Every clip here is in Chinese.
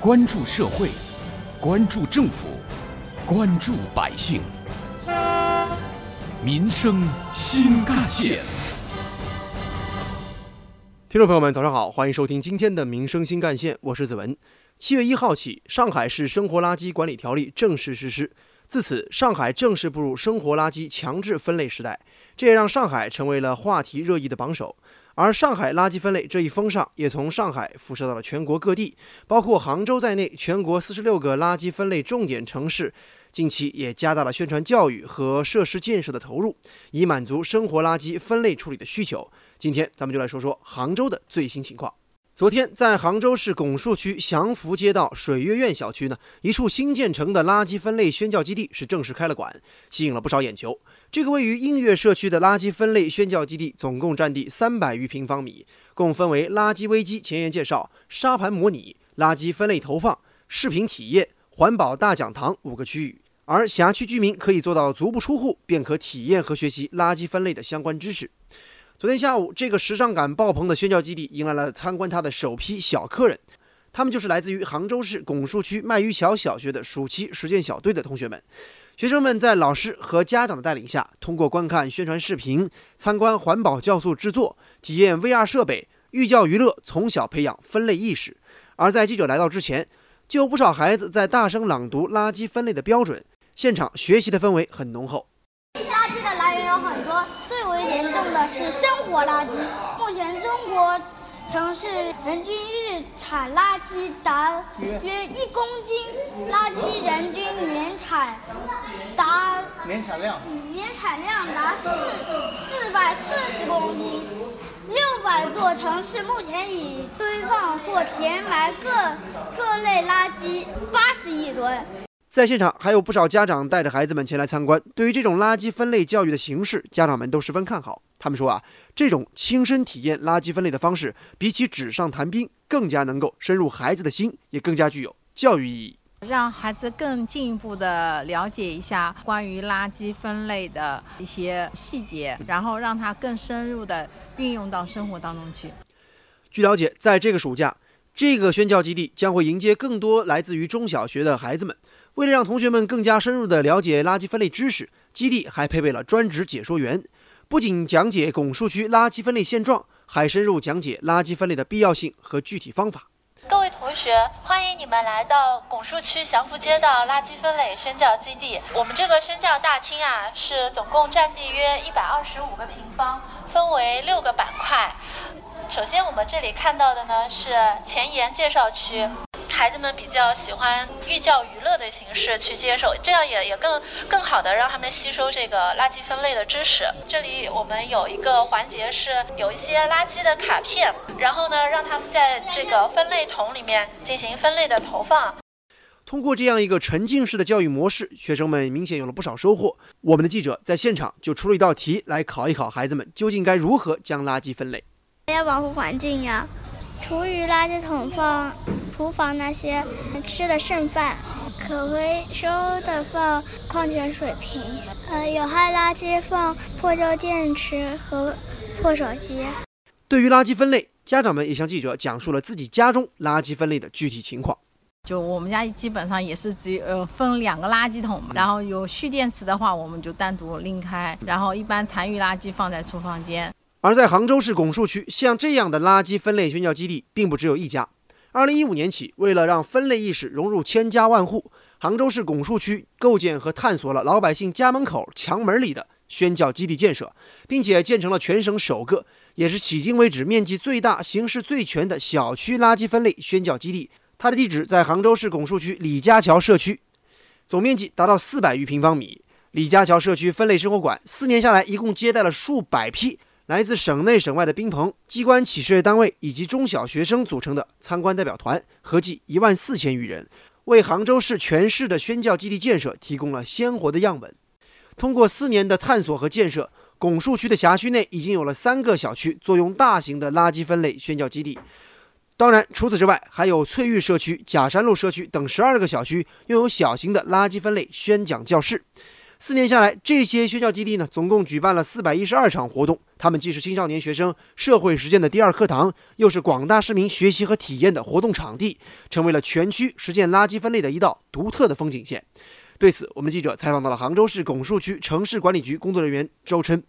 关注社会，关注政府，关注百姓，民生新干线。听众朋友们，早上好，欢迎收听今天的《民生新干线》，我是子文。七月一号起，上海市生活垃圾管理条例正式实施，自此，上海正式步入生活垃圾强制分类时代，这也让上海成为了话题热议的榜首。而上海垃圾分类这一风尚也从上海辐射到了全国各地，包括杭州在内，全国四十六个垃圾分类重点城市近期也加大了宣传教育和设施建设的投入，以满足生活垃圾分类处理的需求。今天咱们就来说说杭州的最新情况。昨天，在杭州市拱墅区祥福街道水月苑小区呢，一处新建成的垃圾分类宣教基地是正式开了馆，吸引了不少眼球。这个位于映月社区的垃圾分类宣教基地，总共占地三百余平方米，共分为垃圾危机前沿介绍、沙盘模拟、垃圾分类投放、视频体验、环保大讲堂五个区域。而辖区居民可以做到足不出户便可体验和学习垃圾分类的相关知识。昨天下午，这个时尚感爆棚的宣教基地迎来了参观它的首批小客人，他们就是来自于杭州市拱墅区麦鱼桥小学的暑期实践小队的同学们。学生们在老师和家长的带领下，通过观看宣传视频、参观环保酵素制作、体验 VR 设备，寓教于乐，从小培养分类意识。而在记者来到之前，就有不少孩子在大声朗读垃圾分类的标准，现场学习的氛围很浓厚。垃圾的来源有很多。最为严重的是生活垃圾。目前中国城市人均日产垃圾达约一公斤，垃圾人均年产达年产量年产量达四四百四十公斤。六百座城市目前已堆放或填埋各各类垃圾八十亿吨。在现场还有不少家长带着孩子们前来参观。对于这种垃圾分类教育的形式，家长们都十分看好。他们说啊，这种亲身体验垃圾分类的方式，比起纸上谈兵，更加能够深入孩子的心，也更加具有教育意义，让孩子更进一步的了解一下关于垃圾分类的一些细节，然后让他更深入的运用到生活当中去。据了解，在这个暑假，这个宣教基地将会迎接更多来自于中小学的孩子们。为了让同学们更加深入的了解垃圾分类知识，基地还配备了专职解说员，不仅讲解拱墅区垃圾分类现状，还深入讲解垃圾分类的必要性和具体方法。各位同学，欢迎你们来到拱墅区祥福街道垃圾分类宣教基地。我们这个宣教大厅啊，是总共占地约一百二十五个平方，分为六个板块。首先，我们这里看到的呢是前沿介绍区。孩子们比较喜欢寓教于乐的形式去接受，这样也也更更好的让他们吸收这个垃圾分类的知识。这里我们有一个环节是有一些垃圾的卡片，然后呢让他们在这个分类桶里面进行分类的投放。通过这样一个沉浸式的教育模式，学生们明显有了不少收获。我们的记者在现场就出了一道题来考一考孩子们，究竟该如何将垃圾分类？要保护环境呀。厨余垃圾桶放厨房那些吃的剩饭，可回收的放矿泉水瓶，呃，有害垃圾放破旧电池和破手机。对于垃圾分类，家长们也向记者讲述了自己家中垃圾分类的具体情况。就我们家基本上也是只有呃分两个垃圾桶嘛，然后有蓄电池的话，我们就单独拎开，然后一般残余垃圾放在厨房间。而在杭州市拱墅区，像这样的垃圾分类宣教基地并不只有一家。二零一五年起，为了让分类意识融入千家万户，杭州市拱墅区构建和探索了老百姓家门口墙门里的宣教基地建设，并且建成了全省首个，也是迄今为止面积最大、形式最全的小区垃圾分类宣教基地。它的地址在杭州市拱墅区李家桥社区，总面积达到四百余平方米。李家桥社区分类生活馆四年下来，一共接待了数百批。来自省内省外的宾朋、机关企事业单位以及中小学生组成的参观代表团，合计一万四千余人，为杭州市全市的宣教基地建设提供了鲜活的样本。通过四年的探索和建设，拱墅区的辖区内已经有了三个小区坐拥大型的垃圾分类宣教基地。当然，除此之外，还有翠玉社区、假山路社区等十二个小区拥有小型的垃圾分类宣讲教室。四年下来，这些宣教基地呢，总共举办了四百一十二场活动。他们既是青少年学生社会实践的第二课堂，又是广大市民学习和体验的活动场地，成为了全区实践垃圾分类的一道独特的风景线。对此，我们记者采访到了杭州市拱墅区城市管理局工作人员周琛。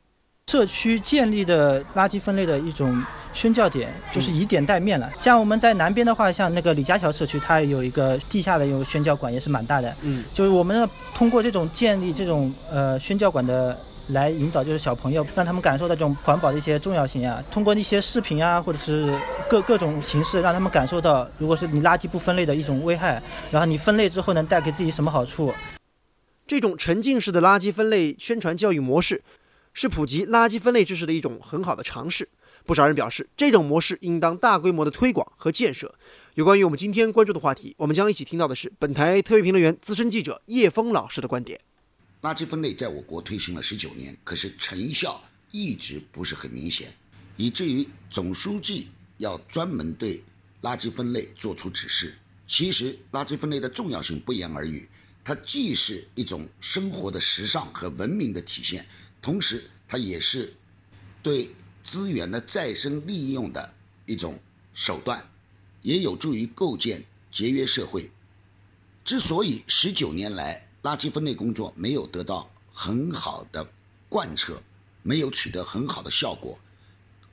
社区建立的垃圾分类的一种宣教点，就是以点带面了。像我们在南边的话，像那个李家桥社区，它有一个地下的有宣教馆，也是蛮大的。嗯，就是我们通过这种建立这种呃宣教馆的来引导，就是小朋友让他们感受到这种环保的一些重要性啊。通过一些视频啊，或者是各各种形式，让他们感受到，如果是你垃圾不分类的一种危害，然后你分类之后能带给自己什么好处。这种沉浸式的垃圾分类宣传教育模式。是普及垃圾分类知识的一种很好的尝试。不少人表示，这种模式应当大规模的推广和建设。有关于我们今天关注的话题，我们将一起听到的是本台特约评论员、资深记者叶峰老师的观点。垃圾分类在我国推行了十九年，可是成效一直不是很明显，以至于总书记要专门对垃圾分类作出指示。其实，垃圾分类的重要性不言而喻，它既是一种生活的时尚和文明的体现。同时，它也是对资源的再生利用的一种手段，也有助于构建节约社会。之所以十九年来垃圾分类工作没有得到很好的贯彻，没有取得很好的效果，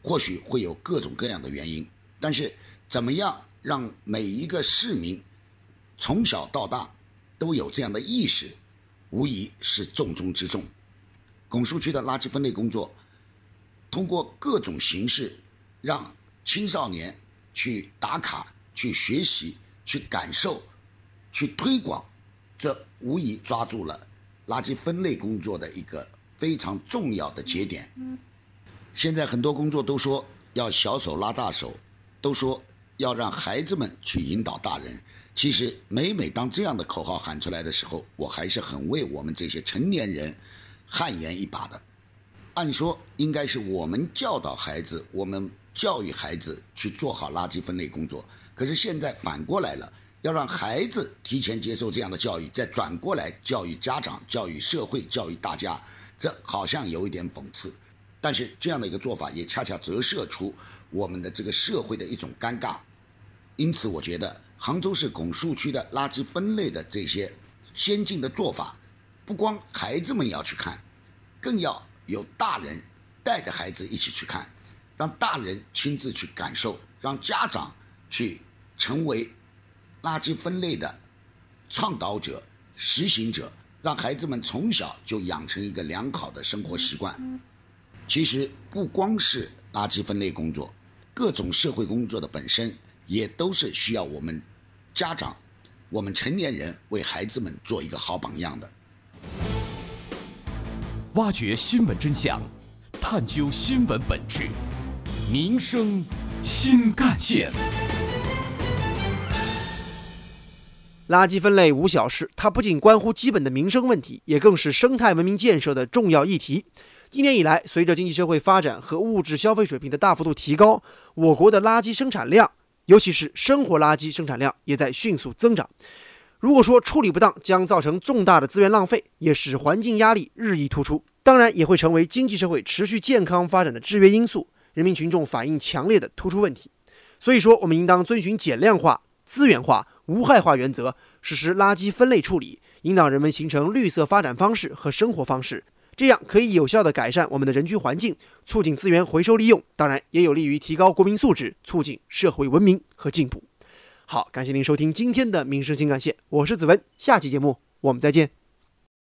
或许会有各种各样的原因。但是，怎么样让每一个市民从小到大都有这样的意识，无疑是重中之重。拱墅区的垃圾分类工作，通过各种形式，让青少年去打卡、去学习、去感受、去推广，这无疑抓住了垃圾分类工作的一个非常重要的节点。现在很多工作都说要小手拉大手，都说要让孩子们去引导大人。其实每每当这样的口号喊出来的时候，我还是很为我们这些成年人。汗颜一把的，按说应该是我们教导孩子，我们教育孩子去做好垃圾分类工作。可是现在反过来了，要让孩子提前接受这样的教育，再转过来教育家长、教育社会、教育大家，这好像有一点讽刺。但是这样的一个做法，也恰恰折射出我们的这个社会的一种尴尬。因此，我觉得杭州市拱墅区的垃圾分类的这些先进的做法。不光孩子们要去看，更要有大人带着孩子一起去看，让大人亲自去感受，让家长去成为垃圾分类的倡导者、实行者，让孩子们从小就养成一个良好的生活习惯。其实不光是垃圾分类工作，各种社会工作的本身也都是需要我们家长、我们成年人为孩子们做一个好榜样的。挖掘新闻真相，探究新闻本质，民生新干线。垃圾分类无小事，它不仅关乎基本的民生问题，也更是生态文明建设的重要议题。一年以来，随着经济社会发展和物质消费水平的大幅度提高，我国的垃圾生产量，尤其是生活垃圾生产量，也在迅速增长。如果说处理不当将造成重大的资源浪费，也使环境压力日益突出，当然也会成为经济社会持续健康发展的制约因素，人民群众反映强烈的突出问题。所以说，我们应当遵循减量化、资源化、无害化原则，实施垃圾分类处理，引导人们形成绿色发展方式和生活方式，这样可以有效地改善我们的人居环境，促进资源回收利用，当然也有利于提高国民素质，促进社会文明和进步。好，感谢您收听今天的《民生情感线》，我是子文，下期节目我们再见。